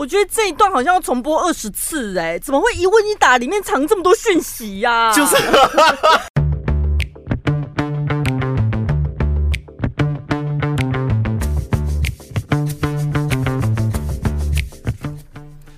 我觉得这一段好像要重播二十次哎，怎么会一问一答里面藏这么多讯息呀？就是。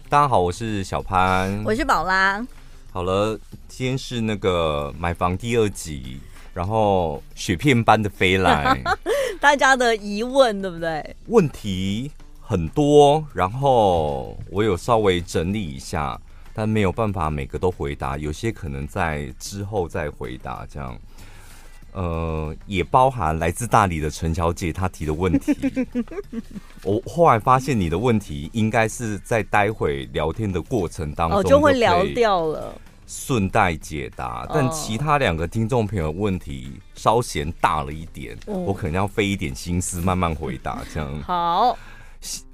大家好，我是小潘，我是宝拉。好了，今天是那个买房第二集，然后雪片般的飞来，大家的疑问对不对？问题很多，然后我有稍微整理一下，但没有办法每个都回答，有些可能在之后再回答，这样。呃，也包含来自大理的陈小姐她提的问题。我后来发现你的问题应该是在待会聊天的过程当中哦，就会聊掉了，顺带解答。但其他两个听众朋友问题稍嫌大了一点，哦，我可能要费一点心思慢慢回答。这样好。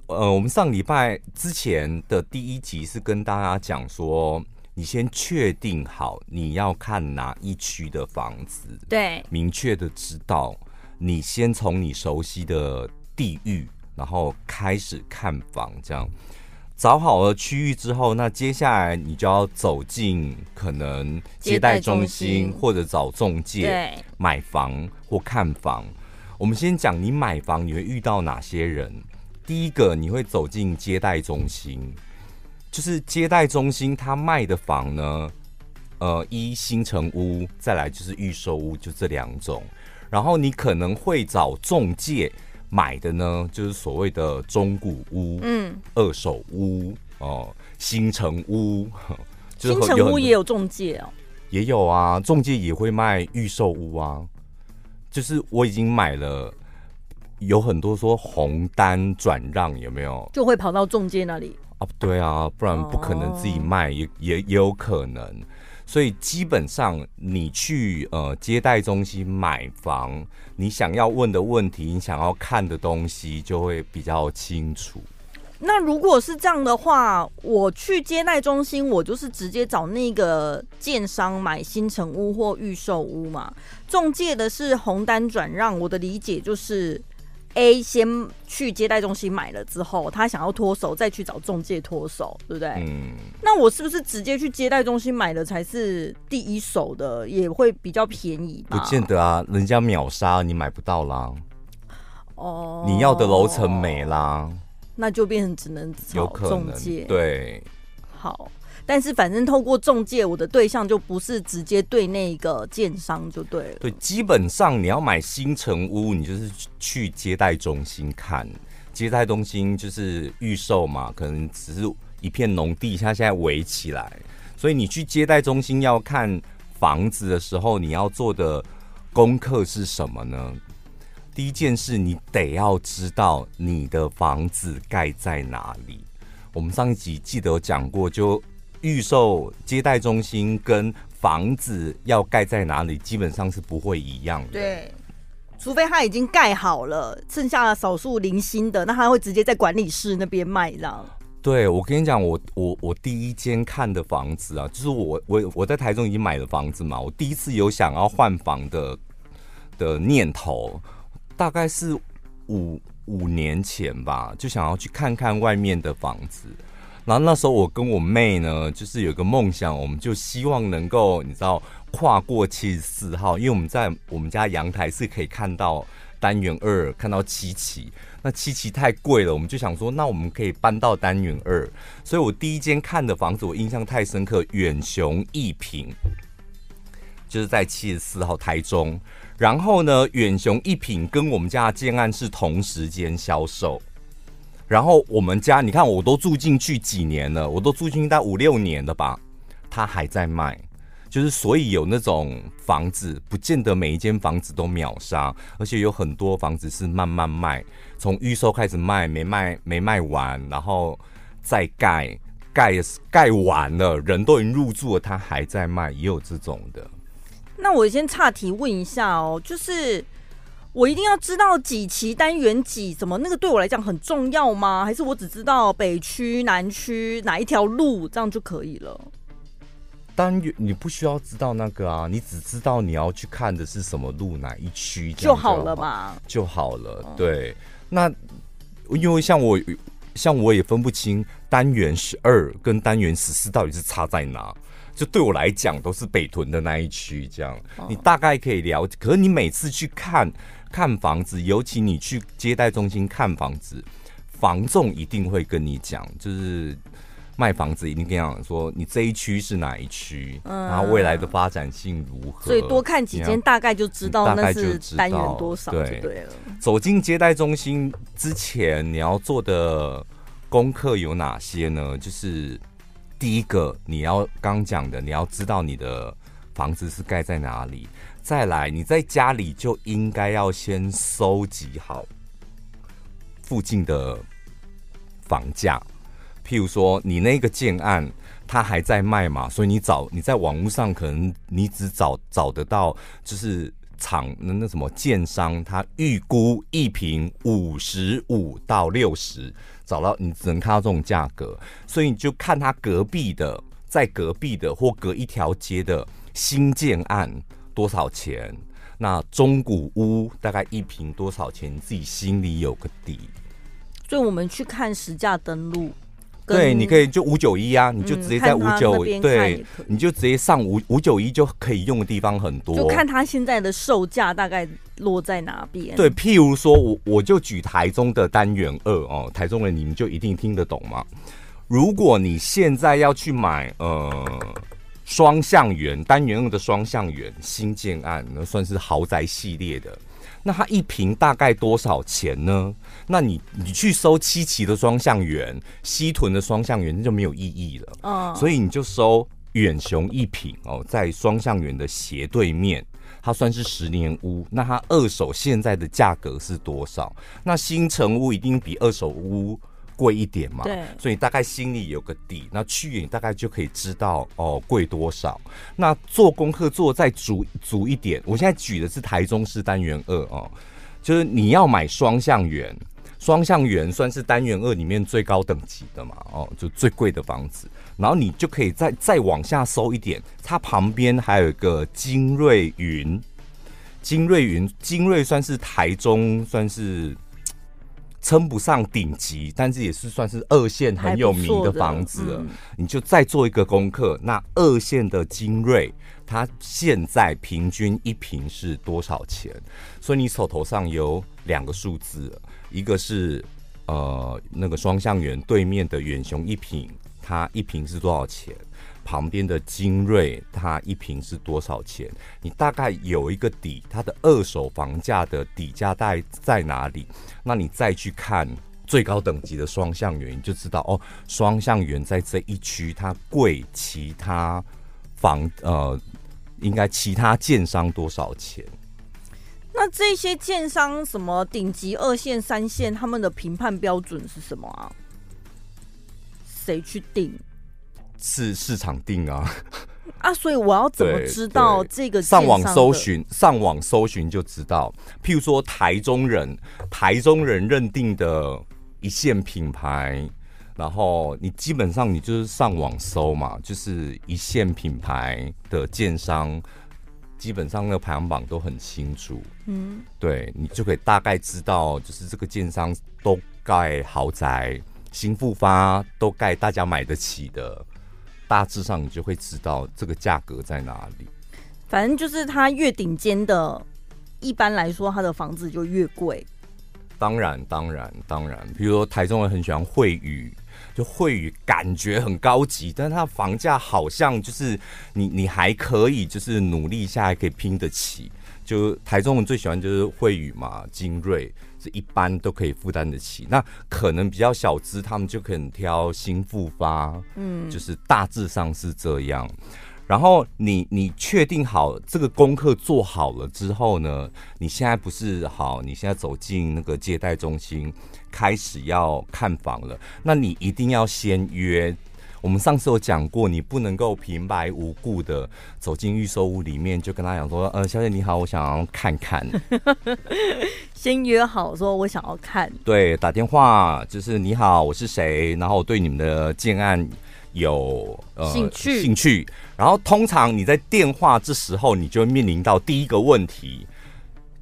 呃，我们上礼拜之前的第一集是跟大家讲说。你先确定好你要看哪一区的房子，对，明确的知道。你先从你熟悉的地域，然后开始看房，这样找好了区域之后，那接下来你就要走进可能接待中心或者找中介买房或看房。我们先讲你买房你会遇到哪些人？第一个，你会走进接待中心。就是接待中心，他卖的房呢，呃，一新城屋，再来就是预售屋，就这两种。然后你可能会找中介买的呢，就是所谓的中古屋，嗯，二手屋哦，新城屋，新城屋也有中介哦，也有啊，中介也会卖预售屋啊。就是我已经买了，有很多说红单转让，有没有？就会跑到中介那里。啊，对啊，不然不可能自己卖，也也也有可能。所以基本上，你去呃接待中心买房，你想要问的问题，你想要看的东西，就会比较清楚。那如果是这样的话，我去接待中心，我就是直接找那个建商买新城屋或预售屋嘛。中介的是红单转让，我的理解就是。A 先去接待中心买了之后，他想要脱手，再去找中介脱手，对不对？嗯。那我是不是直接去接待中心买的才是第一手的，也会比较便宜？不见得啊，人家秒杀，你买不到啦。哦。你要的楼层没啦，那就变成只能找中介。对。好。但是反正透过中介，我的对象就不是直接对那个建商就对了。对，基本上你要买新城屋，你就是去接待中心看。接待中心就是预售嘛，可能只是一片农地，它现在围起来。所以你去接待中心要看房子的时候，你要做的功课是什么呢？第一件事，你得要知道你的房子盖在哪里。我们上一集记得有讲过，就。预售接待中心跟房子要盖在哪里，基本上是不会一样的。对，除非他已经盖好了，剩下的少数零星的，那他会直接在管理室那边卖，这样。对，我跟你讲，我我我第一间看的房子啊，就是我我我在台中已经买了房子嘛，我第一次有想要换房的的念头，大概是五五年前吧，就想要去看看外面的房子。然后那时候我跟我妹呢，就是有个梦想，我们就希望能够你知道跨过七十四号，因为我们在我们家阳台是可以看到单元二，看到七期。那七期太贵了，我们就想说，那我们可以搬到单元二。所以我第一间看的房子，我印象太深刻，远雄一品，就是在七十四号台中。然后呢，远雄一品跟我们家的建案是同时间销售。然后我们家，你看我都住进去几年了，我都住进去大概五六年了吧，他还在卖，就是所以有那种房子，不见得每一间房子都秒杀，而且有很多房子是慢慢卖，从预售开始卖，没卖没卖完，然后再盖盖盖完了，人都已经入住了，他还在卖，也有这种的。那我先岔题问一下哦，就是。我一定要知道几期单元几？怎么那个对我来讲很重要吗？还是我只知道北区、南区哪一条路这样就可以了？单元你不需要知道那个啊，你只知道你要去看的是什么路，哪一区就，就好了嘛？就好了。对，那因为像我像我也分不清单元十二跟单元十四到底是差在哪。就对我来讲，都是北屯的那一区，这样你大概可以了解。可是你每次去看看房子，尤其你去接待中心看房子，房仲一定会跟你讲，就是卖房子一定跟你讲说，你这一区是哪一区，嗯，然后未来的发展性如何。所以多看几间，大概就知道那是单元多少就对了。走进接待中心之前，你要做的功课有哪些呢？就是。第一个，你要刚讲的，你要知道你的房子是盖在哪里。再来，你在家里就应该要先收集好附近的房价。譬如说，你那个建案它还在卖嘛，所以你找你在网络上可能你只找找得到，就是厂那那什么建商，他预估一平五十五到六十。找到你只能看到这种价格，所以你就看他隔壁的，在隔壁的或隔一条街的新建案多少钱，那中古屋大概一平多少钱，你自己心里有个底。所以我们去看实价登录。对，你可以就五九一啊，你就直接在五九，对，你就直接上五五九一就可以用的地方很多。就看他现在的售价大概落在哪边。对，譬如说我我就举台中的单元二哦，台中人你们就一定听得懂吗？如果你现在要去买呃双向园单元二的双向园新建案，那算是豪宅系列的。那它一瓶大概多少钱呢？那你你去收七期的双向园、西屯的双向园，那就没有意义了。嗯，所以你就收远雄一品哦，在双向园的斜对面，它算是十年屋。那它二手现在的价格是多少？那新城屋一定比二手屋贵一点嘛，对，所以大概心里有个底，那去你大概就可以知道哦贵多少。那做功课做再足足一点，我现在举的是台中市单元二哦，就是你要买双向园，双向园算是单元二里面最高等级的嘛，哦，就最贵的房子。然后你就可以再再往下搜一点，它旁边还有一个金瑞云，金瑞云，金瑞算是台中算是。称不上顶级，但是也是算是二线很有名的房子了。嗯、你就再做一个功课，那二线的精锐，它现在平均一平是多少钱？所以你手头上有两个数字，一个是呃那个双向园对面的远雄一平，它一平是多少钱？旁边的精锐，它一平是多少钱？你大概有一个底，它的二手房价的底价大概在哪里？那你再去看最高等级的双向园，你就知道哦，双向园在这一区它贵，其他房呃，应该其他建商多少钱？那这些建商什么顶级二线、三线，他们的评判标准是什么啊？谁去定？是市场定啊，啊，所以我要怎么知道这个？上网搜寻，上网搜寻就知道。譬如说，台中人，台中人认定的一线品牌，然后你基本上你就是上网搜嘛，就是一线品牌的建商，基本上那个排行榜都很清楚。嗯，对，你就可以大概知道，就是这个建商都盖豪宅，新复发都盖大家买得起的。大致上你就会知道这个价格在哪里。反正就是它越顶尖的，一般来说它的房子就越贵。当然，当然，当然。比如说台中人很喜欢惠宇，就惠宇感觉很高级，但是它房价好像就是你你还可以就是努力一下还可以拼得起。就台中人最喜欢就是惠宇嘛，精锐。是一般都可以负担得起，那可能比较小资，他们就可能挑新复发，嗯，就是大致上是这样。然后你你确定好这个功课做好了之后呢，你现在不是好，你现在走进那个接待中心，开始要看房了，那你一定要先约。我们上次有讲过，你不能够平白无故的走进预售屋里面，就跟他讲说：“呃，小姐你好，我想要看看。” 先约好说，我想要看。对，打电话就是你好，我是谁，然后我对你们的建案有呃兴趣兴趣。然后通常你在电话这时候，你就会面临到第一个问题：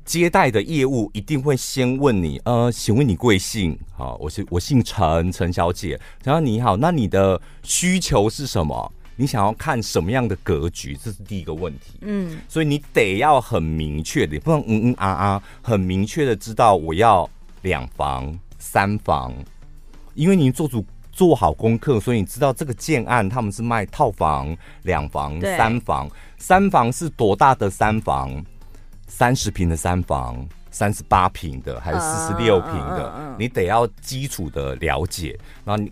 接待的业务一定会先问你，呃，请问你贵姓？好，我是我姓陈，陈小姐。然后你好，那你的需求是什么？你想要看什么样的格局？这是第一个问题。嗯，所以你得要很明确的，不能嗯嗯啊啊，很明确的知道我要两房、三房，因为你做足做好功课，所以你知道这个建案他们是卖套房、两房、三房，三房是多大的三房？三十平的三房，三十八平的，还是四十六平的？嗯嗯嗯、你得要基础的了解。然后你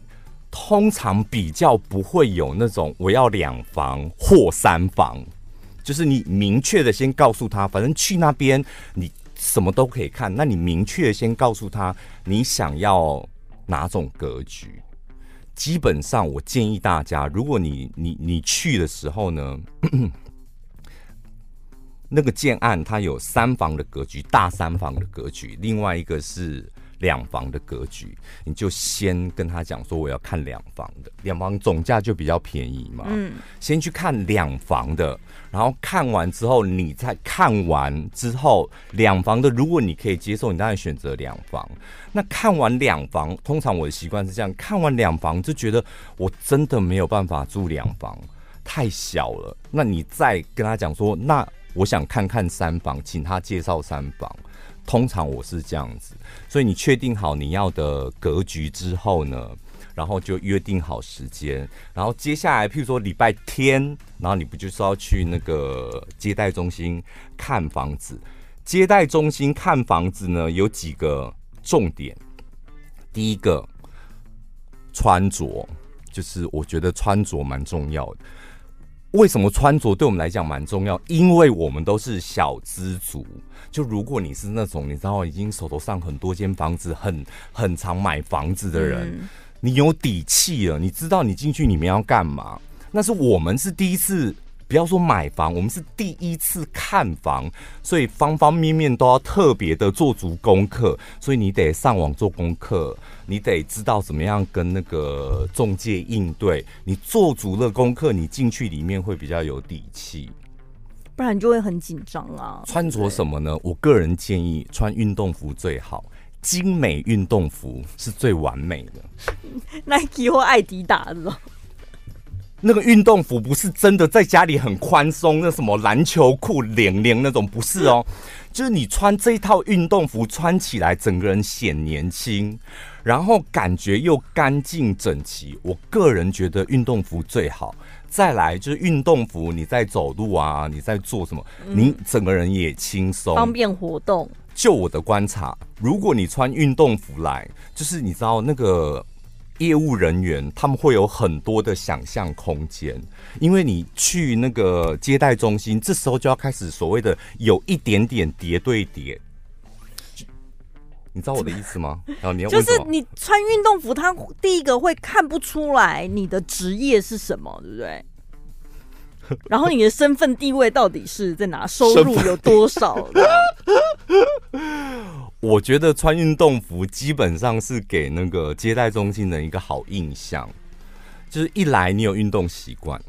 通常比较不会有那种我要两房或三房，就是你明确的先告诉他，反正去那边你什么都可以看。那你明确的先告诉他你想要哪种格局。基本上，我建议大家，如果你你你去的时候呢。那个建案它有三房的格局，大三房的格局，另外一个是两房的格局，你就先跟他讲说我要看两房的，两房总价就比较便宜嘛。嗯，先去看两房的，然后看完之后，你再看完之后，两房的如果你可以接受，你当然选择两房。那看完两房，通常我的习惯是这样，看完两房就觉得我真的没有办法住两房，太小了。那你再跟他讲说那。我想看看三房，请他介绍三房。通常我是这样子，所以你确定好你要的格局之后呢，然后就约定好时间，然后接下来譬如说礼拜天，然后你不就是要去那个接待中心看房子？接待中心看房子呢，有几个重点。第一个，穿着，就是我觉得穿着蛮重要的。为什么穿着对我们来讲蛮重要？因为我们都是小资族。就如果你是那种你知道已经手头上很多间房子，很很常买房子的人，嗯、你有底气了，你知道你进去里面要干嘛。那是我们是第一次。不要说买房，我们是第一次看房，所以方方面面都要特别的做足功课。所以你得上网做功课，你得知道怎么样跟那个中介应对。你做足了功课，你进去里面会比较有底气，不然就会很紧张啊。穿着什么呢？我个人建议穿运动服最好，精美运动服是最完美的。Nike 或艾迪达的。那个运动服不是真的在家里很宽松，那什么篮球裤、领领那种不是哦，就是你穿这一套运动服穿起来，整个人显年轻，然后感觉又干净整齐。我个人觉得运动服最好。再来就是运动服，你在走路啊，你在做什么，你整个人也轻松，方便活动。就我的观察，如果你穿运动服来，就是你知道那个。业务人员他们会有很多的想象空间，因为你去那个接待中心，这时候就要开始所谓的有一点点叠对叠，你知道我的意思吗？然后你要 就是你穿运动服，他第一个会看不出来你的职业是什么，对不对？然后你的身份地位到底是在哪？收入有多少？我觉得穿运动服基本上是给那个接待中心的一个好印象，就是一来你有运动习惯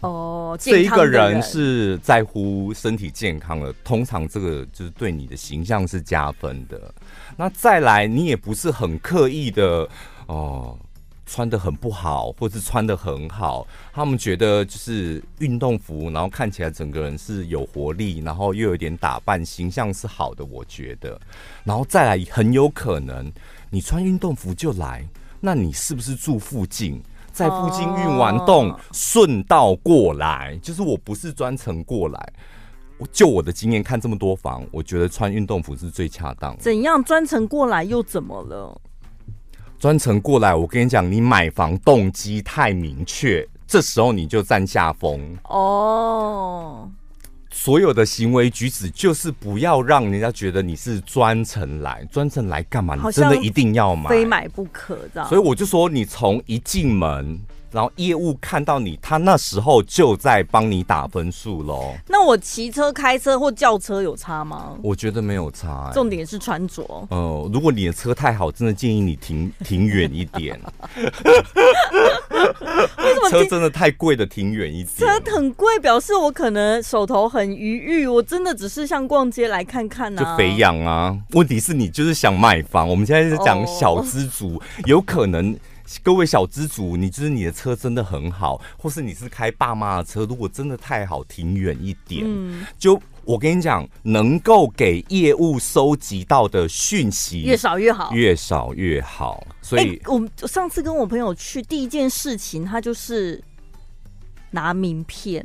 哦，这一个人是在乎身体健康的，通常这个就是对你的形象是加分的。那再来，你也不是很刻意的哦。穿的很不好，或是穿的很好，他们觉得就是运动服，然后看起来整个人是有活力，然后又有点打扮，形象是好的。我觉得，然后再来，很有可能你穿运动服就来，那你是不是住附近，在附近运完动顺道过来？就是我不是专程过来，我就我的经验看这么多房，我觉得穿运动服是最恰当的。怎样专程过来又怎么了？专程过来，我跟你讲，你买房动机太明确，这时候你就占下风哦。所有的行为举止就是不要让人家觉得你是专程来，专程来干嘛？你真的一定要买，非买不可，这样。所以我就说，你从一进门。然后业务看到你，他那时候就在帮你打分数喽。那我骑车、开车或叫车有差吗？我觉得没有差、欸。重点是穿着。哦、呃，如果你的车太好，真的建议你停 停远一点。为什么车真的太贵的，停远一点。车很贵，表示我可能手头很余裕，我真的只是像逛街来看看啊，就肥养啊。问题是你就是想买房，我们现在是讲小资族，哦、有可能。各位小资主，你就是你的车真的很好，或是你是开爸妈的车，如果真的太好，停远一点。嗯，就我跟你讲，能够给业务收集到的讯息越少越好，越少越好。所以，欸、我上次跟我朋友去，第一件事情他就是拿名片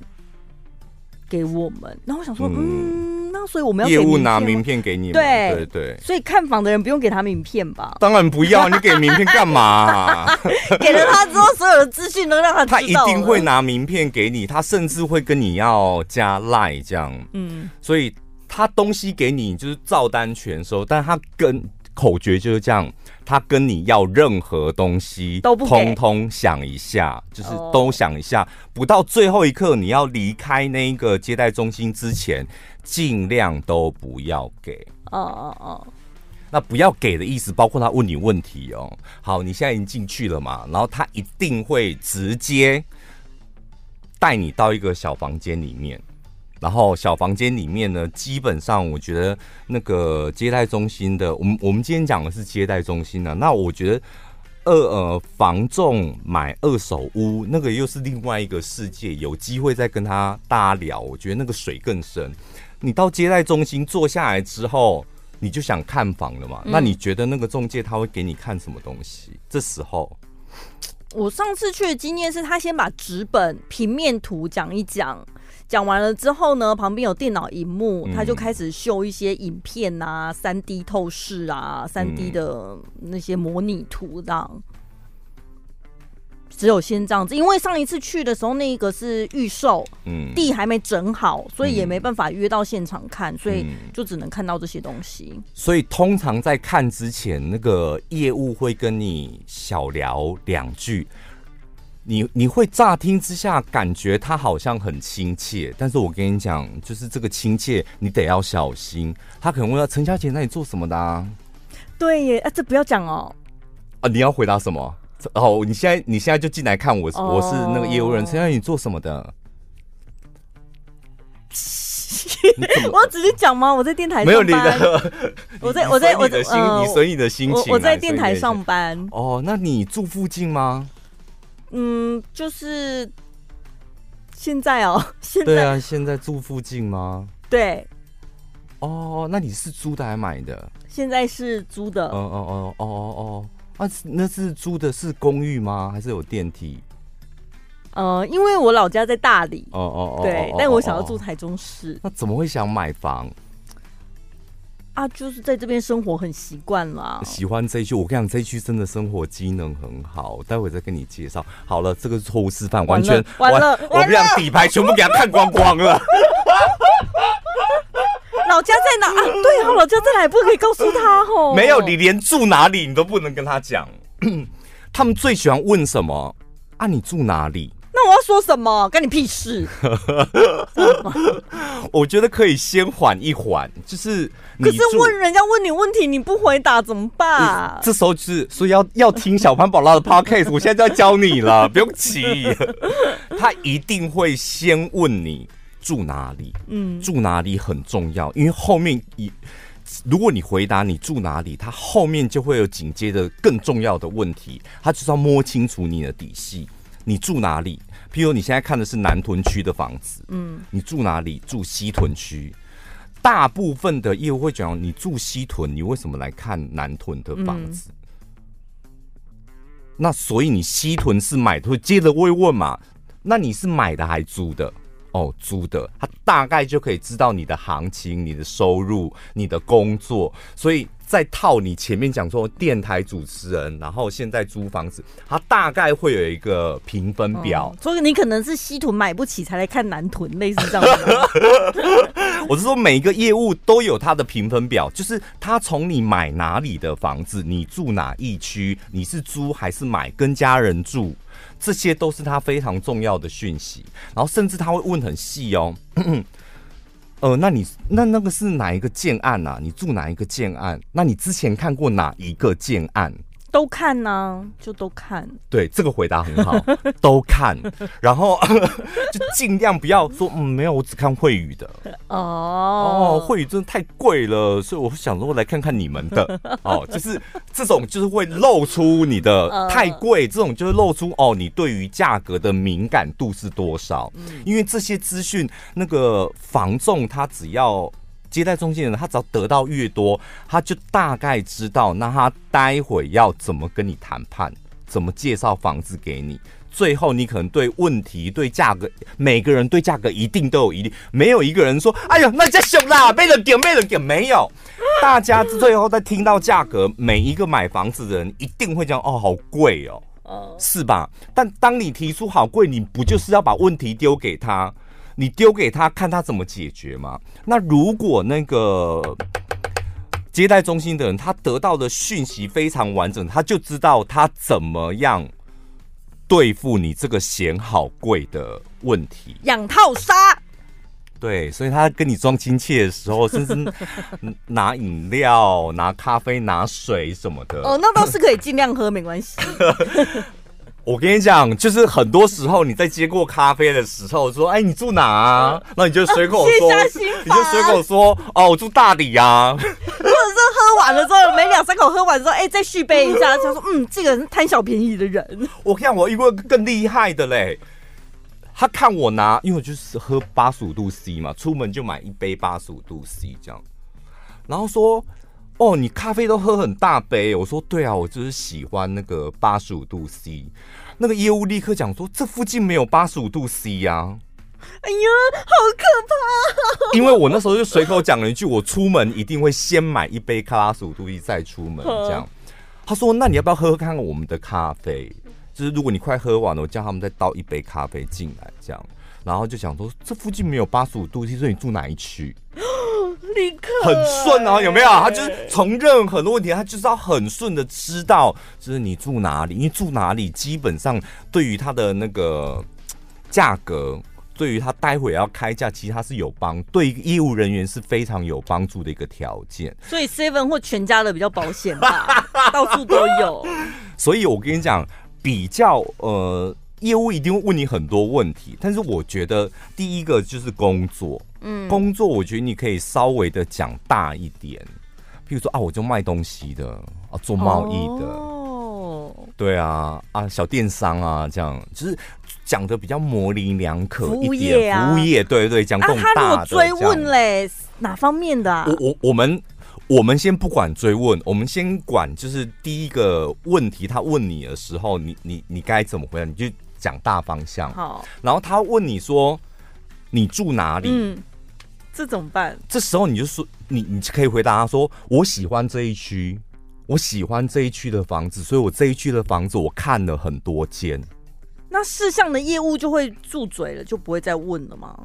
给我们，然后我想说，嗯。嗯那所以我们要业务拿名片给你，对对对，所以看房的人不用给他名片吧？当然不要，你给名片干嘛啊？给了他之后，所有的资讯都让他知道。他一定会拿名片给你，他甚至会跟你要加赖这样。嗯，所以他东西给你就是照单全收，但他跟口诀就是这样。他跟你要任何东西都不通通想一下，就是都想一下，不到最后一刻你要离开那个接待中心之前，尽量都不要给。哦哦哦，那不要给的意思包括他问你问题哦。好，你现在已经进去了嘛，然后他一定会直接带你到一个小房间里面。然后小房间里面呢，基本上我觉得那个接待中心的，我们我们今天讲的是接待中心呢、啊。那我觉得二呃房仲买二手屋那个又是另外一个世界，有机会再跟他大家聊。我觉得那个水更深。你到接待中心坐下来之后，你就想看房了嘛？嗯、那你觉得那个中介他会给你看什么东西？这时候，我上次去的经验是他先把纸本平面图讲一讲。讲完了之后呢，旁边有电脑荧幕，他就开始秀一些影片啊、三 D 透视啊、三 D 的那些模拟图这样。只有先这样子，因为上一次去的时候，那个是预售，嗯，地还没整好，所以也没办法约到现场看，所以就只能看到这些东西。所以通常在看之前，那个业务会跟你小聊两句。你你会乍听之下感觉他好像很亲切，但是我跟你讲，就是这个亲切你得要小心，他可能问到陈小姐，那你做什么的啊？对耶，啊，这不要讲哦。啊，你要回答什么？哦，你现在你现在就进来看我，我是那个业务人，陈小姐你做什么的？我直接讲吗？我在电台。没有你的，我在我在我的心，你随你的心情。我在电台上班。哦，那你住附近吗？嗯，就是现在哦，现在对啊，现在住附近吗？对。哦，那你是租的还买的？现在是租的。哦哦哦哦哦哦，啊，那是租的是公寓吗？还是有电梯？呃，因为我老家在大理。哦哦哦。对，但我想要住台中市。那怎么会想买房？啊，就是在这边生活很习惯了。喜欢这一区，我跟你讲，这一区真的生活机能很好。待会再跟你介绍。好了，这个是错误示范，完全完了，我不让底牌全部给他看光光了。老家在哪啊？对啊，老家在哪也不可以告诉他哦。没有，你连住哪里你都不能跟他讲。他们最喜欢问什么？啊，你住哪里？说什么？干你屁事！我觉得可以先缓一缓，就是。可是问人家问你问题，你不回答怎么办？这时候就是，所以要要听小潘宝拉的 podcast。我现在就要教你了，不用急。他一定会先问你住哪里，嗯，住哪里很重要，因为后面一如果你回答你住哪里，他后面就会有紧接着更重要的问题，他就是要摸清楚你的底细。你住哪里？譬如你现在看的是南屯区的房子，嗯，你住哪里？住西屯区。大部分的业务会讲，你住西屯，你为什么来看南屯的房子？嗯、那所以你西屯是买的，会接着会问嘛？那你是买的还租的？哦，租的，他大概就可以知道你的行情、你的收入、你的工作，所以。再套你前面讲说电台主持人，然后现在租房子，他大概会有一个评分表。所以你可能是西屯买不起才来看南屯，类似这样子。我是说每一个业务都有他的评分表，就是他从你买哪里的房子，你住哪一区，你是租还是买，跟家人住，这些都是他非常重要的讯息。然后甚至他会问很细哦。呃，那你那那个是哪一个建案啊？你住哪一个建案？那你之前看过哪一个建案？都看呢、啊，就都看。对，这个回答很好，都看。然后 就尽量不要说，嗯，没有，我只看惠宇的。哦 哦，惠宇真的太贵了，所以我想说来看看你们的。哦，就是这种就是会露出你的太贵，这种就是露出哦，你对于价格的敏感度是多少？因为这些资讯，那个房仲他只要。接待中心人，他只要得到越多，他就大概知道，那他待会要怎么跟你谈判，怎么介绍房子给你。最后，你可能对问题、对价格，每个人对价格一定都有疑虑，没有一个人说：“哎呀，那这熊啦，没人点，没人点。”没有，大家最后在听到价格，每一个买房子的人一定会讲：“哦，好贵哦，是吧？”但当你提出好贵，你不就是要把问题丢给他？你丢给他看他怎么解决嘛？那如果那个接待中心的人他得到的讯息非常完整，他就知道他怎么样对付你这个嫌好贵的问题。养套杀。对，所以他跟你装亲切的时候，甚至 拿饮料、拿咖啡、拿水什么的。哦，那倒是可以尽量喝，没关系。我跟你讲，就是很多时候你在接过咖啡的时候，说：“哎，你住哪啊？”那你就随口说，你就随口说：“哦，我住大理啊。”或者是喝完了之后，每两三口喝完之后，哎，再续杯一下，他说：“嗯，这个人是贪小便宜的人。”我看我遇过更厉害的嘞，他看我拿，因为我就是喝八十五度 C 嘛，出门就买一杯八十五度 C 这样，然后说。哦，你咖啡都喝很大杯。我说对啊，我就是喜欢那个八十五度 C。那个业务立刻讲说，这附近没有八十五度 C 呀。哎呀，好可怕！因为我那时候就随口讲了一句，我出门一定会先买一杯卡拉十五度 C 再出门。这样，他说那你要不要喝喝看看我们的咖啡？就是如果你快喝完了，我叫他们再倒一杯咖啡进来。这样，然后就想说这附近没有八十五度 C，所以你住哪一区？立刻很顺啊，有没有？他就是从任何的问题，他就是要很顺的知道，就是你住哪里，因为住哪里基本上对于他的那个价格，对于他待会要开价，其实他是有帮，对业务人员是非常有帮助的一个条件。所以 Seven 或全家的比较保险吧，到处都有。所以我跟你讲，比较呃，业务一定会问你很多问题，但是我觉得第一个就是工作。嗯，工作我觉得你可以稍微的讲大一点，譬如说啊，我就卖东西的啊，做贸易的，哦，对啊，啊，小电商啊，这样就是讲的比较模棱两可一点，服务业，对对，讲这种大的。啊，他如果追问嘞，哪方面的啊？我我我们我们先不管追问，我们先管就是第一个问题，他问你的时候，你你你该怎么回答？你就讲大方向。好，然后他问你说。你住哪里？嗯，这怎么办？这时候你就说，你你可以回答他说：“我喜欢这一区，我喜欢这一区的房子，所以我这一区的房子我看了很多间。”那事项的业务就会住嘴了，就不会再问了吗？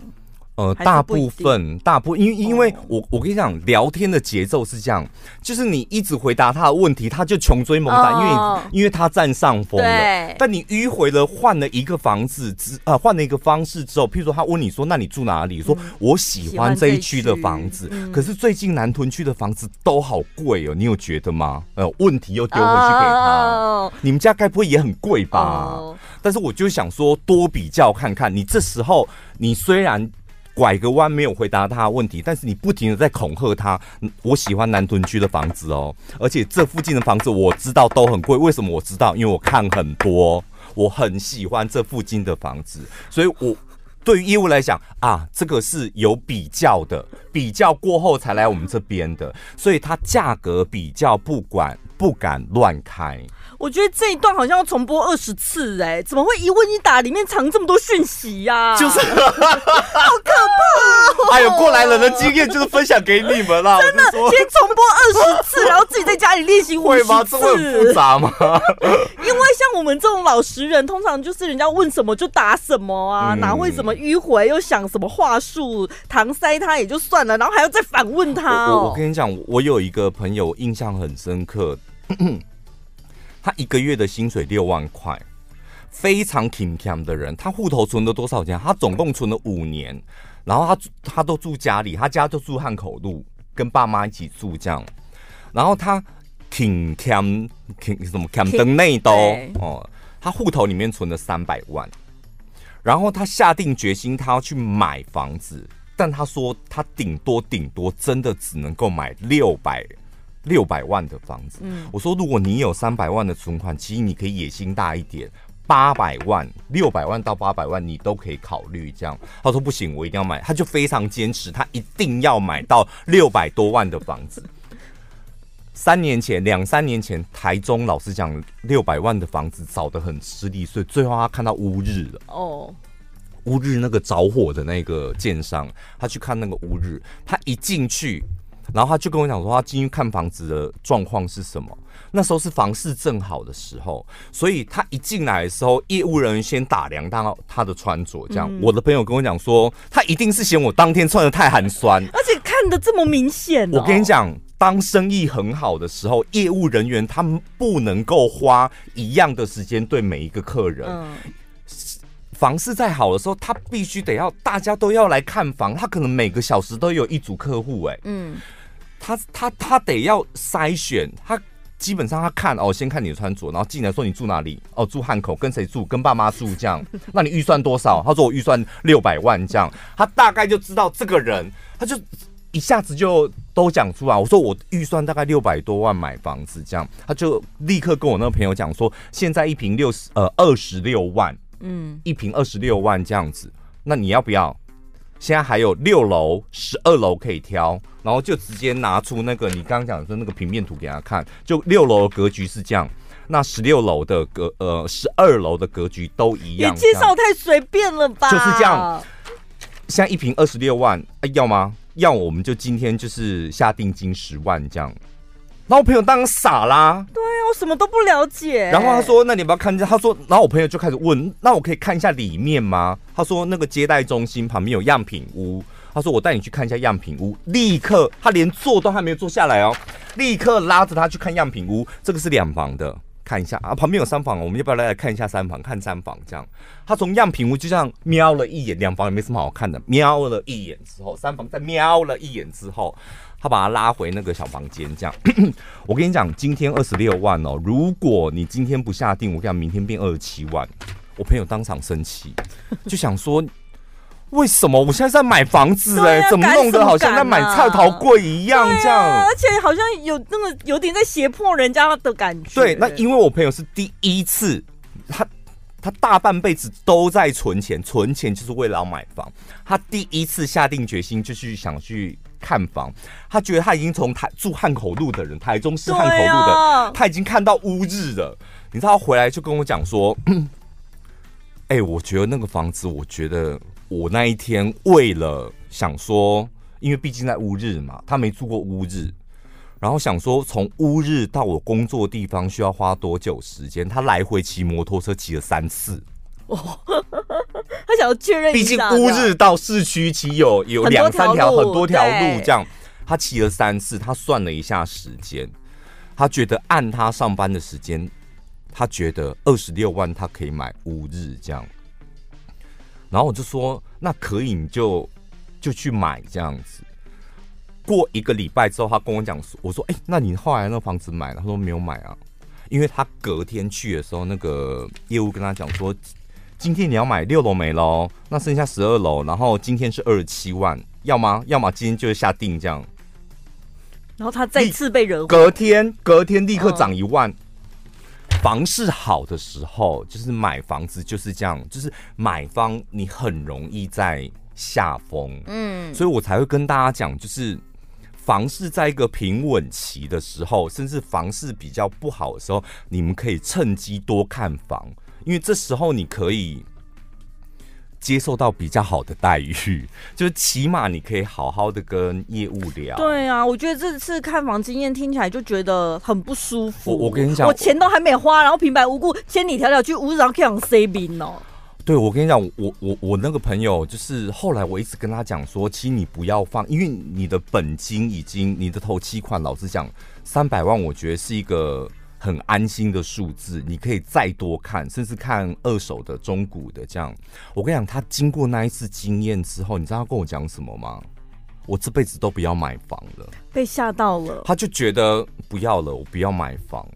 呃，大部分，大部分，因为因为我我跟你讲，聊天的节奏是这样，就是你一直回答他的问题，他就穷追猛打，因为因为他占上风了。但你迂回了，换了一个房子之呃，换了一个方式之后，譬如说他问你说，那你住哪里？说我喜欢这一区的房子，可是最近南屯区的房子都好贵哦，你有觉得吗？呃，问题又丢回去给他，你们家该不会也很贵吧？但是我就想说，多比较看看，你这时候你虽然。拐个弯没有回答他问题，但是你不停的在恐吓他。我喜欢南屯区的房子哦，而且这附近的房子我知道都很贵。为什么我知道？因为我看很多，我很喜欢这附近的房子，所以我对于业务来讲啊，这个是有比较的，比较过后才来我们这边的，所以它价格比较不管不敢乱开。我觉得这一段好像要重播二十次哎、欸，怎么会一问一答里面藏这么多讯息呀、啊？就是，好可怕、喔！哎呦，过来人的经验就是分享给你们了。真的，先重播二十次，然后自己在家里练习五十次。会吗？这么复杂吗？因为像我们这种老实人，通常就是人家问什么就答什么啊，嗯、哪会怎么迂回，又想什么话术搪塞他也就算了，然后还要再反问他、喔。我我跟你讲，我有一个朋友印象很深刻。他一个月的薪水六万块，非常勤俭的人。他户头存了多少钱？他总共存了五年，然后他他都住家里，他家就住汉口路，跟爸妈一起住这样。然后他 King Cam King 什么 Cam 登内都哦，他户头里面存了三百万，然后他下定决心，他要去买房子，但他说他顶多顶多真的只能够买六百六百万的房子。嗯，我说如果你有三百万的存款，其实你可以野心大一点。八百万、六百万到八百万，你都可以考虑这样。他说不行，我一定要买，他就非常坚持，他一定要买到六百多万的房子。三年前、两三年前，台中老实讲，六百万的房子找得很吃力，所以最后他看到乌日了。哦，乌日那个着火的那个建商，他去看那个乌日，他一进去，然后他就跟我讲说，他进去看房子的状况是什么。那时候是房市正好的时候，所以他一进来的时候，业务人员先打量到他的穿着，这样。嗯、我的朋友跟我讲说，他一定是嫌我当天穿的太寒酸，而且看的这么明显、哦。我跟你讲，当生意很好的时候，业务人员他们不能够花一样的时间对每一个客人。嗯、房市再好的时候，他必须得要大家都要来看房，他可能每个小时都有一组客户、欸。哎，嗯，他他他得要筛选他。基本上他看哦，先看你的穿着，然后进来说你住哪里哦，住汉口，跟谁住？跟爸妈住这样。那你预算多少？他说我预算六百万这样。他大概就知道这个人，他就一下子就都讲出来。我说我预算大概六百多万买房子这样，他就立刻跟我那个朋友讲说，现在一平六十呃二十六万，嗯，一平二十六万这样子。那你要不要？现在还有六楼、十二楼可以挑，然后就直接拿出那个你刚刚讲的那个平面图给他看，就六楼的格局是这样，那十六楼的格呃十二楼的格局都一样。你介绍太随便了吧？就是这样。现在一瓶二十六万，哎，要吗？要我们就今天就是下定金十万这样。然后我朋友当然傻啦，对啊，什么都不了解。然后他说：“那你不要看一下？”他说：“然后我朋友就开始问：‘那我可以看一下里面吗？’他说：‘那个接待中心旁边有样品屋。’他说：‘我带你去看一下样品屋。’立刻，他连坐都还没有坐下来哦，立刻拉着他去看样品屋。这个是两房的，看一下啊，旁边有三房，我们要不要，来看一下三房？看三房这样。他从样品屋就这样瞄了一眼，两房也没什么好看的，瞄了一眼之后，三房再瞄了一眼之后。”他把他拉回那个小房间，这样。我跟你讲，今天二十六万哦，如果你今天不下定，我跟你讲，明天变二十七万。我朋友当场生气，就想说，为什么我现在在买房子哎、欸，怎么弄得好像在买菜头柜一样这样、啊？而且好像有那个有点在胁迫人家的感觉。对，那因为我朋友是第一次，他他大半辈子都在存钱，存钱就是为了要买房。他第一次下定决心，就去想去。看房，他觉得他已经从台住汉口路的人，台中市汉口路的，啊、他已经看到乌日了。你知道，他回来就跟我讲说：“ 哎、欸，我觉得那个房子，我觉得我那一天为了想说，因为毕竟在乌日嘛，他没住过乌日，然后想说从乌日到我工作地方需要花多久时间？他来回骑摩托车骑了三次。”哦，他想要确认一下，毕竟乌日到市区骑有有两三条很多条路，这样他骑了三次，他算了一下时间，他觉得按他上班的时间，他觉得二十六万他可以买乌日这样，然后我就说那可以，你就就去买这样子。过一个礼拜之后，他跟我讲说，我说哎、欸，那你后来那房子买了？他说没有买啊，因为他隔天去的时候，那个业务跟他讲说。今天你要买六楼没喽，那剩下十二楼，然后今天是二十七万，要吗？要么今天就是下定这样。然后他再次被惹，隔天隔天立刻涨一万。嗯、房市好的时候，就是买房子就是这样，就是买方你很容易在下风，嗯，所以我才会跟大家讲，就是房市在一个平稳期的时候，甚至房市比较不好的时候，你们可以趁机多看房。因为这时候你可以接受到比较好的待遇，就是起码你可以好好的跟业务聊。对啊，我觉得这次看房经验听起来就觉得很不舒服。我我跟你讲，我钱都还没花，然后平白无故千里迢迢去乌日去养 C 兵哦。对，我跟你讲，我我我那个朋友就是后来我一直跟他讲说，其实你不要放，因为你的本金已经你的头期款，老实讲三百万，我觉得是一个。很安心的数字，你可以再多看，甚至看二手的、中古的这样。我跟你讲，他经过那一次经验之后，你知道他跟我讲什么吗？我这辈子都不要买房了。被吓到了，他就觉得不要了，我不要买房。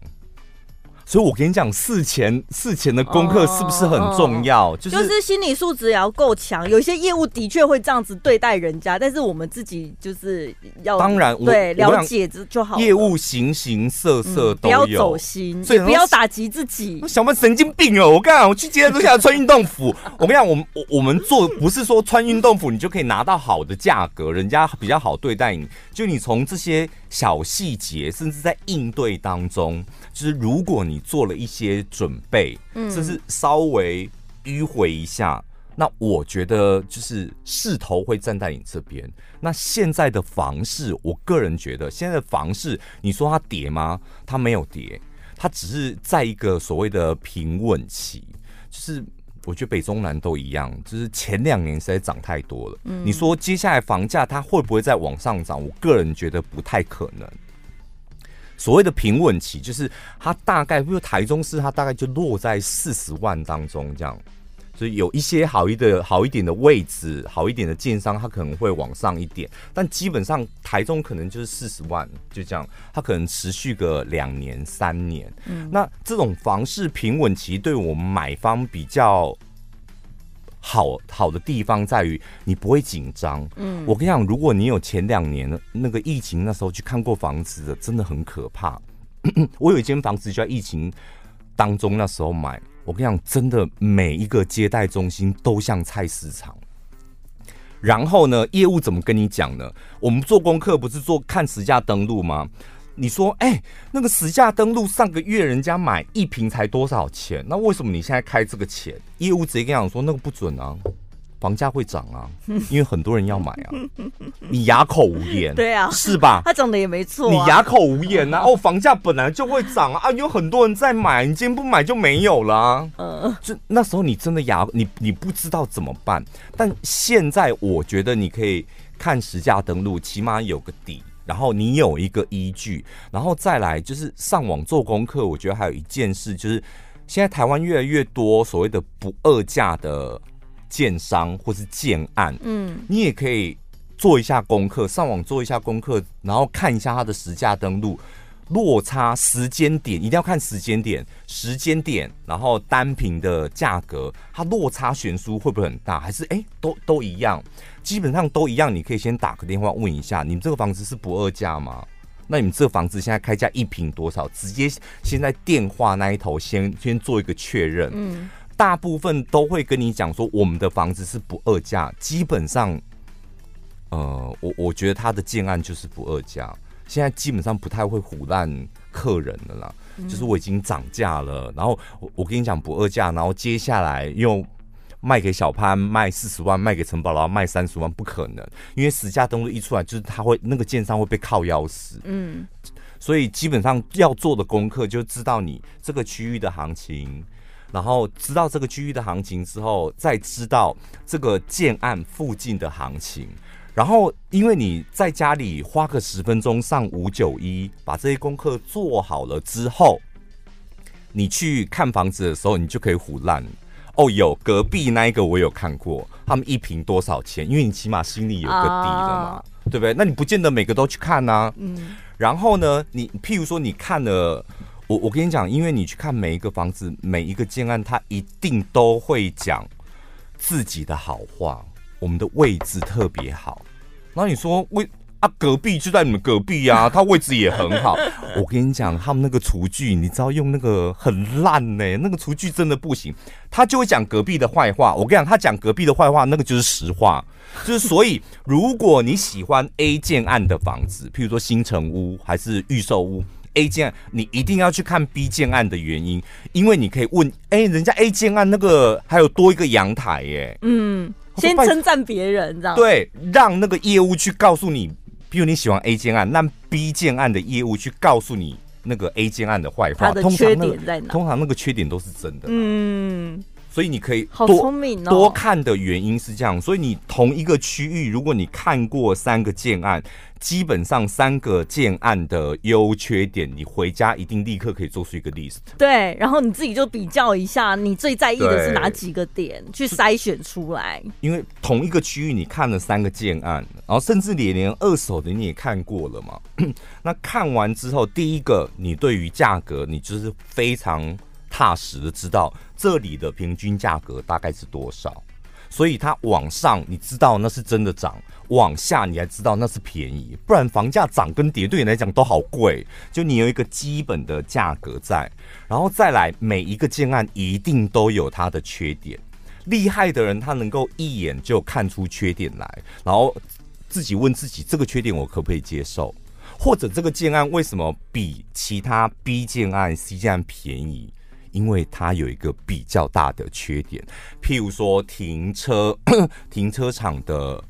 所以，我跟你讲，事前事前的功课是不是很重要？哦、就是就是心理素质也要够强。有些业务的确会这样子对待人家，但是我们自己就是要当然对了解就好。业务形形色色都有，嗯、不要走心，所以不要打击自己。小曼神经病哦！我跟你讲，我去接待都想穿运动服。我跟你讲，我们我我们做不是说穿运动服你就可以拿到好的价格，人家比较好对待你。就你从这些小细节，甚至在应对当中。就是如果你做了一些准备，嗯，甚至稍微迂回一下，那我觉得就是势头会站在你这边。那现在的房市，我个人觉得现在的房市，你说它跌吗？它没有跌，它只是在一个所谓的平稳期。就是我觉得北中南都一样，就是前两年实在涨太多了。嗯，你说接下来房价它会不会再往上涨？我个人觉得不太可能。所谓的平稳期，就是它大概，比如台中市，它大概就落在四十万当中这样，所以有一些好一的好一点的位置，好一点的建商，它可能会往上一点，但基本上台中可能就是四十万，就这样，它可能持续个两年三年。嗯，那这种房市平稳期，对我们买方比较。好好的地方在于你不会紧张。嗯，我跟你讲，如果你有前两年那个疫情那时候去看过房子的，真的很可怕。我有一间房子就在疫情当中那时候买，我跟你讲，真的每一个接待中心都像菜市场。然后呢，业务怎么跟你讲呢？我们做功课不是做看实价登录吗？你说，哎、那个实价登录上个月人家买一瓶才多少钱？那为什么你现在开这个钱？业务直接跟你讲说那个不准啊，房价会涨啊，因为很多人要买啊。你哑口无言，对啊，是吧？他讲的也没错、啊，你哑口无言啊。哦，房价本来就会涨啊，有很多人在买，你今天不买就没有了、啊。嗯，就那时候你真的哑，你你不知道怎么办。但现在我觉得你可以看实价登录，起码有个底。然后你有一个依据，然后再来就是上网做功课。我觉得还有一件事，就是现在台湾越来越多所谓的不二价的建商或是建案，嗯，你也可以做一下功课，上网做一下功课，然后看一下它的实价登录。落差时间点一定要看时间点，时间点，然后单品的价格，它落差悬殊会不会很大？还是哎、欸，都都一样，基本上都一样。你可以先打个电话问一下，你们这个房子是不二价吗？那你们这个房子现在开价一平多少？直接先在电话那一头先先做一个确认。嗯，大部分都会跟你讲说，我们的房子是不二价。基本上，呃，我我觉得他的建案就是不二价。现在基本上不太会唬烂客人了啦，嗯、就是我已经涨价了，然后我我跟你讲不二价，然后接下来又卖给小潘卖四十万，卖给陈宝拉卖三十万，不可能，因为实价登录一出来，就是他会那个建商会被靠腰死，嗯，所以基本上要做的功课就知道你这个区域的行情，然后知道这个区域的行情之后，再知道这个建案附近的行情。然后，因为你在家里花个十分钟上五九一，把这些功课做好了之后，你去看房子的时候，你就可以唬烂。哦，有隔壁那一个我有看过，他们一平多少钱？因为你起码心里有个底了嘛，对不对？那你不见得每个都去看呐。嗯。然后呢，你譬如说你看了，我我跟你讲，因为你去看每一个房子，每一个建案，他一定都会讲自己的好话。我们的位置特别好，那你说位啊，隔壁就在你们隔壁呀，啊，它位置也很好。我跟你讲，他们那个厨具，你知道用那个很烂呢，欸，那个厨具真的不行，他就会讲隔壁的坏话。我跟你讲，他讲隔壁的坏话，那个就是实话。就是所以，如果你喜欢 A 建案的房子，譬如说新城屋还是预售屋，A 建案你一定要去看 B 建案的原因，因为你可以问，哎，人家 A 建案那个还有多一个阳台耶，嗯。先称赞别人，这样对，让那个业务去告诉你，比如你喜欢 A 建案，让 B 建案的业务去告诉你那个 A 建案的坏话，他的缺点在哪？通常，通常那个缺点都是真的。嗯，所以你可以多好聪明哦，多看的原因是这样，所以你同一个区域，如果你看过三个建案，基本上三个建案的优缺点，你回家一定立刻可以做出一个 list。对，然后你自己就比较一下，你最在意的是哪几个点，去筛选出来。因为同一个区域你看了三个建案，然后甚至连连二手的你也看过了嘛？那看完之后，第一个你对于价格，你就是非常踏实的知道这里的平均价格大概是多少，所以它往上你知道那是真的涨。往下你还知道那是便宜，不然房价涨跟跌对你来讲都好贵。就你有一个基本的价格在，然后再来每一个建案一定都有它的缺点。厉害的人他能够一眼就看出缺点来，然后自己问自己这个缺点我可不可以接受，或者这个建案为什么比其他 B 建案、C 建案便宜？因为它有一个比较大的缺点，譬如说停车 停车场的。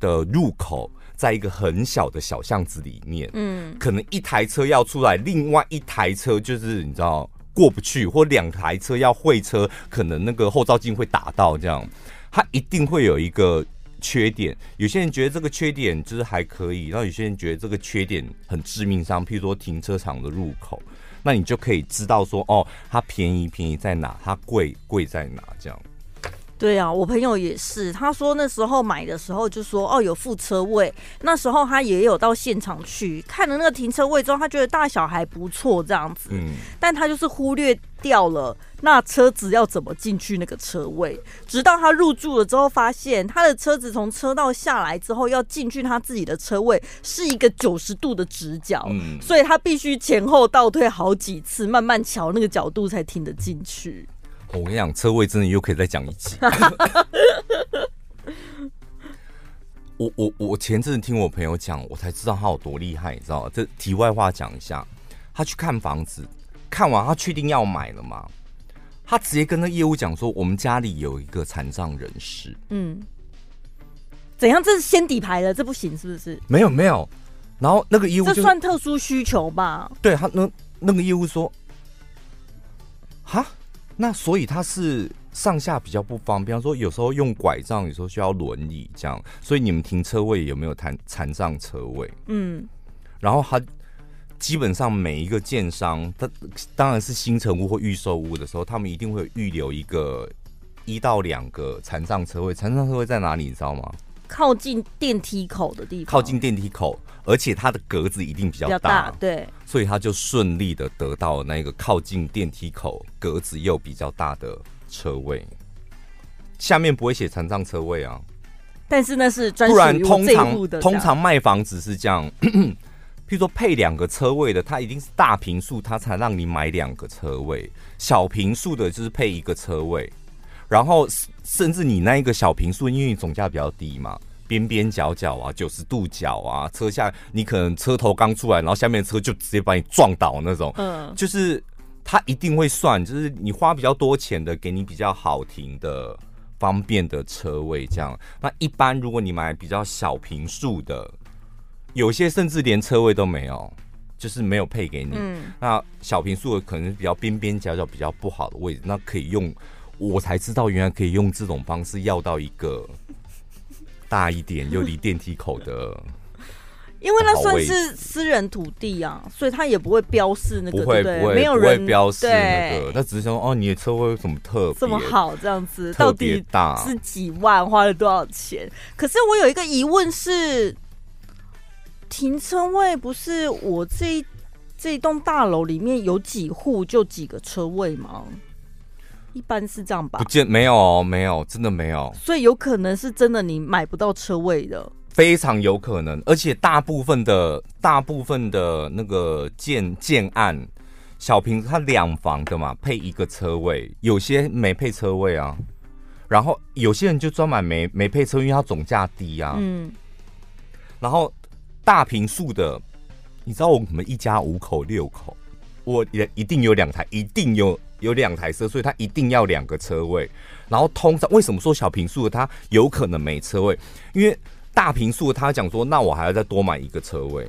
的入口在一个很小的小巷子里面，嗯，可能一台车要出来，另外一台车就是你知道过不去，或两台车要会车，可能那个后照镜会打到，这样，它一定会有一个缺点。有些人觉得这个缺点就是还可以，然后有些人觉得这个缺点很致命伤，譬如说停车场的入口，那你就可以知道说，哦，它便宜便宜在哪，它贵贵在哪，这样。对啊，我朋友也是，他说那时候买的时候就说哦有副车位，那时候他也有到现场去看了那个停车位之后，他觉得大小还不错这样子，嗯，但他就是忽略掉了那车子要怎么进去那个车位，直到他入住了之后，发现他的车子从车道下来之后要进去他自己的车位是一个九十度的直角，嗯，所以他必须前后倒退好几次，慢慢瞧那个角度才停得进去。我跟你讲，车位真的又可以再讲一集。我我我前阵子听我朋友讲，我才知道他有多厉害，你知道吗？这题外话讲一下，他去看房子，看完他确定要买了嘛？他直接跟那业务讲说，我们家里有一个残障人士。嗯，怎样？这是先底牌的，这不行是不是？没有没有。然后那个业务就这算特殊需求吧？对他那那个业务说，哈。那所以它是上下比较不方便，比方说有时候用拐杖，有时候需要轮椅这样。所以你们停车位有没有残残障车位？嗯，然后他基本上每一个建商，他当然是新城屋或预售屋的时候，他们一定会预留一个一到两个残障车位。残障车位在哪里？你知道吗？靠近电梯口的地方。靠近电梯口。而且它的格子一定比较大，大，对，所以他就顺利的得到了那个靠近电梯口、格子又比较大的车位。下面不会写残障车位啊，但是那是专属不然通常通常卖房子是这样，譬如说配两个车位的，它一定是大平数，它才让你买两个车位；小平数的就是配一个车位，然后甚至你那一个小平数，因为你总价比较低嘛。边边角角啊，九十度角啊，车下你可能车头刚出来，然后下面的车就直接把你撞倒那种。嗯，就是他一定会算，就是你花比较多钱的，给你比较好停的、方便的车位这样。那一般如果你买比较小平数的，有些甚至连车位都没有，就是没有配给你。嗯，那小平数的可能比较边边角角比较不好的位置，那可以用。我才知道原来可以用这种方式要到一个。大一点又离电梯口的，因为那算是私人土地啊，所以他也不会标示那个，不会不会，没有人标示那个，他只是说哦，你的车位有什么特别，这么好这样子，到底是几万，花了多少钱？可是我有一个疑问是，停车位不是我这一这一栋大楼里面有几户就几个车位吗？一般是这样吧？不见没有哦，没有，真的没有。所以有可能是真的，你买不到车位的，非常有可能。而且大部分的大部分的那个建建案，小平它两房的嘛，配一个车位，有些没配车位啊。然后有些人就专买没没配车，因为它总价低啊。嗯。然后大平数的，你知道我们一家五口六口，我也一定有两台，一定有。有两台车，所以他一定要两个车位。然后通常为什么说小平数的他有可能没车位？因为大平数的他讲说，那我还要再多买一个车位，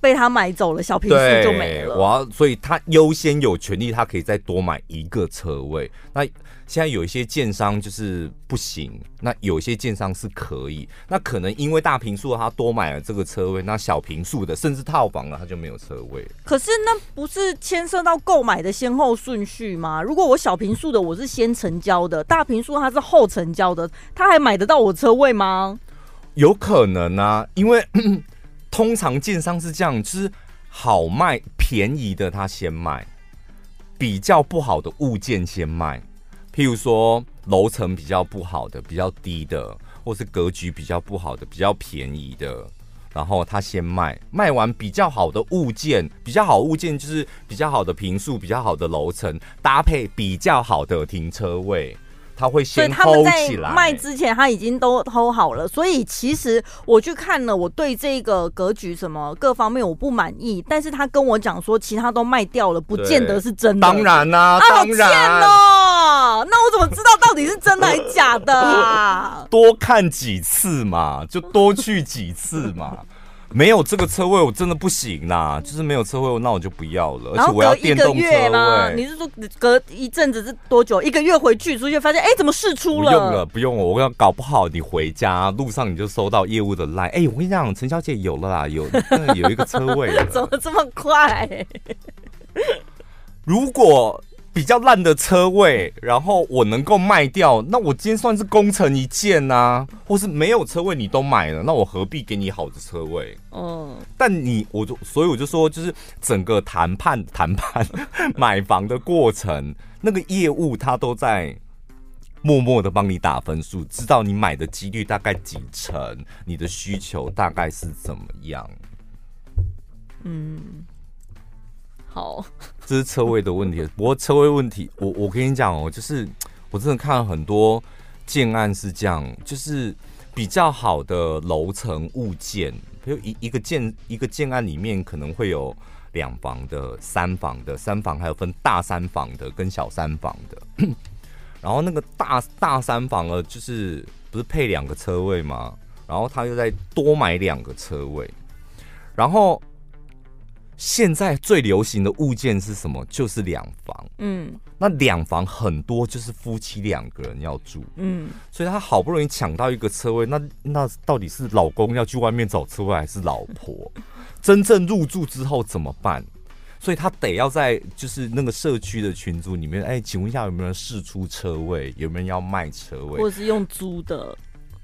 被他买走了，小平数就没了。我要，所以他优先有权利，他可以再多买一个车位。那现在有一些建商就是不行，那有一些建商是可以。那可能因为大平数他多买了这个车位，那小平数的甚至套房了他就没有车位。可是那不是牵涉到购买的先后顺序吗？如果我小平数的我是先成交的，大平数他是后成交的，他还买得到我车位吗？有可能啊，因为 通常建商是这样，就是好卖便宜的他先卖，比较不好的物件先卖。譬如说楼层比较不好的、比较低的，或是格局比较不好的、比较便宜的，然后他先卖，卖完比较好的物件，比较好物件就是比较好的平数、比较好的楼层，搭配比较好的停车位。他会先 hold 起来。卖之前他已经都 hold 好了，所以其实我去看了，我对这个格局什么各方面我不满意，但是他跟我讲说其他都卖掉了，不见得是真的。当然啦、啊，啊、当然哦。那我怎么知道到底是真的还是假的啊？多看几次嘛，就多去几次嘛。没有这个车位，我真的不行啦。就是没有车位，那我就不要了。而且我要电动车位。你是说隔一阵子是多久？一个月回去，出去发现，哎，怎么试出了？不用了，不用了。我要搞不好，你回家路上你就收到业务的 line。哎，我跟你讲，陈小姐有了啦，有有一个车位了。怎么这么快？如果。比较烂的车位，然后我能够卖掉，那我今天算是功成一件呐、啊。或是没有车位你都买了，那我何必给你好的车位？嗯，但你我就所以我就说，就是整个谈判谈判 买房的过程，那个业务他都在默默的帮你打分数，知道你买的几率大概几成，你的需求大概是怎么样。嗯。好，这是车位的问题。不过车位问题，我我跟你讲哦，就是我真的看了很多建案是这样，就是比较好的楼层物件，比如一一个建一个建案里面可能会有两房的、三房的、三房还有分大三房的跟小三房的。然后那个大大三房呢，就是不是配两个车位吗？然后他又再多买两个车位，然后。现在最流行的物件是什么？就是两房。嗯，那两房很多就是夫妻两个人要住。嗯，所以他好不容易抢到一个车位，那那到底是老公要去外面找车位，还是老婆 真正入住之后怎么办？所以他得要在就是那个社区的群组里面，哎，请问一下有没有人释出车位？有没有人要卖车位？或者是用租的？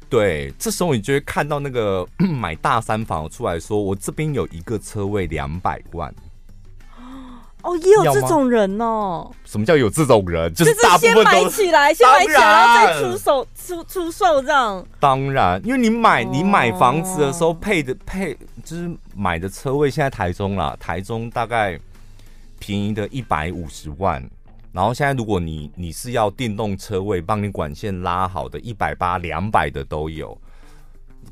对，这时候你就会看到那个 买大三房出来说：“我这边有一个车位两百万。”哦，也有这种人哦。什么叫有这种人？就是大部分都 先买起来，先买起来，然后再出手出出售这样。当然，因为你买你买房子的时候配的配就是买的车位，现在台中啦，台中大概便宜的一百五十万。然后现在，如果你你是要电动车位，帮你管线拉好的，一百八、两百的都有。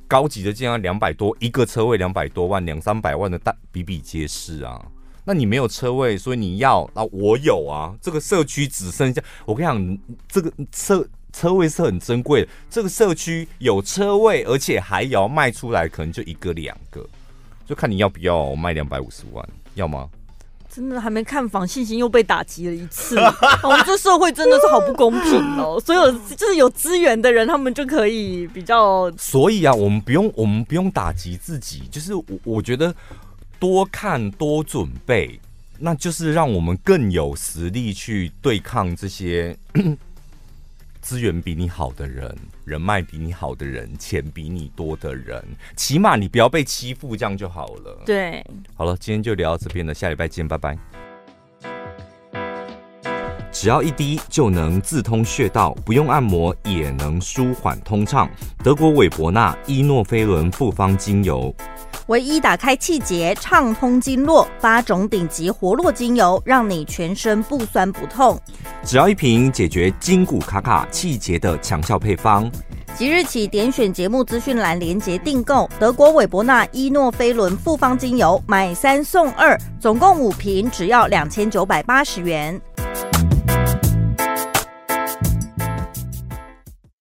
高级的竟然两百多一个车位，两百多万、两三百万的大比比皆是啊。那你没有车位，所以你要啊，我有啊。这个社区只剩下我跟你讲，这个车车位是很珍贵的。这个社区有车位，而且还要卖出来，可能就一个两个，就看你要不要。卖两百五十万，要吗？真的还没看房，信心又被打击了一次。我们这社会真的是好不公平哦！所有就是有资源的人，他们就可以比较。所以啊，我们不用，我们不用打击自己。就是我，我觉得多看多准备，那就是让我们更有实力去对抗这些。资源比你好的人，人脉比你好的人，钱比你多的人，起码你不要被欺负，这样就好了。对，好了，今天就聊到这边了，下礼拜见，拜拜。只要一滴就能自通穴道，不用按摩也能舒缓通畅。德国韦伯纳伊诺菲伦复方精油。唯一打开气节、畅通经络，八种顶级活络精油，让你全身不酸不痛。只要一瓶，解决筋骨卡卡、气节的强效配方。即日起点选节目资讯栏连结订购德国韦伯纳伊诺菲伦复方精油，买三送二，总共五瓶，只要两千九百八十元。